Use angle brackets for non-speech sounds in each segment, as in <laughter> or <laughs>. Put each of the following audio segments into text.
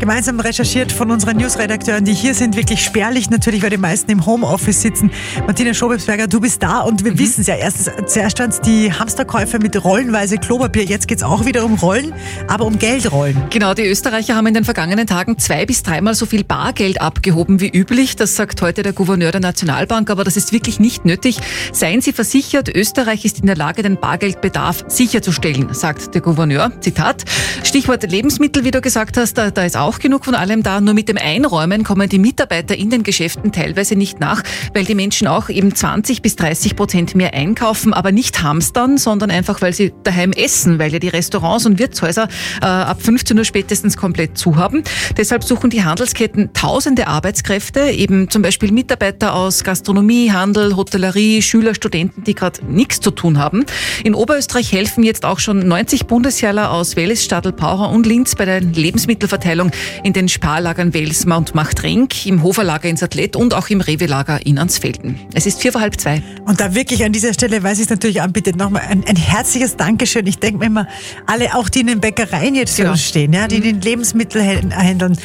Gemeinsam recherchiert von unseren Newsredakteuren, die hier sind, wirklich spärlich natürlich, weil die meisten im Homeoffice sitzen. Martina Schobelsberger, du bist da und wir mhm. wissen es ja. Erst, zuerst stand die Hamsterkäufe mit rollenweise Klopapier. Jetzt geht es auch wieder um Rollen, aber um Geldrollen. Genau, die Österreicher haben in den vergangenen Tagen zwei bis dreimal so viel Bargeld abgehoben wie üblich. Das sagt heute der Gouverneur der Nationalbank, aber das ist wirklich nicht nötig. Seien Sie versichert, Österreich ist in der Lage, den Bargeldbedarf sicherzustellen, sagt der Gouverneur. Zitat. Stichwort Lebensmittel, wie du gesagt hast, da, da ist auch auch genug von allem da. Nur mit dem Einräumen kommen die Mitarbeiter in den Geschäften teilweise nicht nach, weil die Menschen auch eben 20 bis 30 Prozent mehr einkaufen, aber nicht hamstern, sondern einfach, weil sie daheim essen, weil ja die Restaurants und Wirtshäuser äh, ab 15 Uhr spätestens komplett zu haben. Deshalb suchen die Handelsketten tausende Arbeitskräfte, eben zum Beispiel Mitarbeiter aus Gastronomie, Handel, Hotellerie, Schüler, Studenten, die gerade nichts zu tun haben. In Oberösterreich helfen jetzt auch schon 90 Bundesjährler aus Wels, Stadl, Paucher und Linz bei der Lebensmittelverteilung in den Sparlagern Welsmar und Machtrenk, im Hoferlager in Sattlet und auch im Rewe-Lager in Ansfelden. Es ist vier vor halb zwei. Und da wirklich an dieser Stelle weiß ich es natürlich anbietet, nochmal ein, ein herzliches Dankeschön. Ich denke mir immer, alle auch, die in den Bäckereien jetzt für genau. uns stehen, ja, die in den Lebensmittelhändlern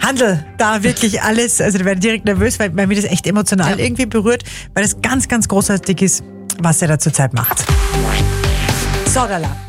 Handel, da <laughs> wirklich alles, also da werden direkt nervös, weil, weil mir das echt emotional ja. irgendwie berührt, weil das ganz, ganz großartig ist, was er da zurzeit macht. Sorala.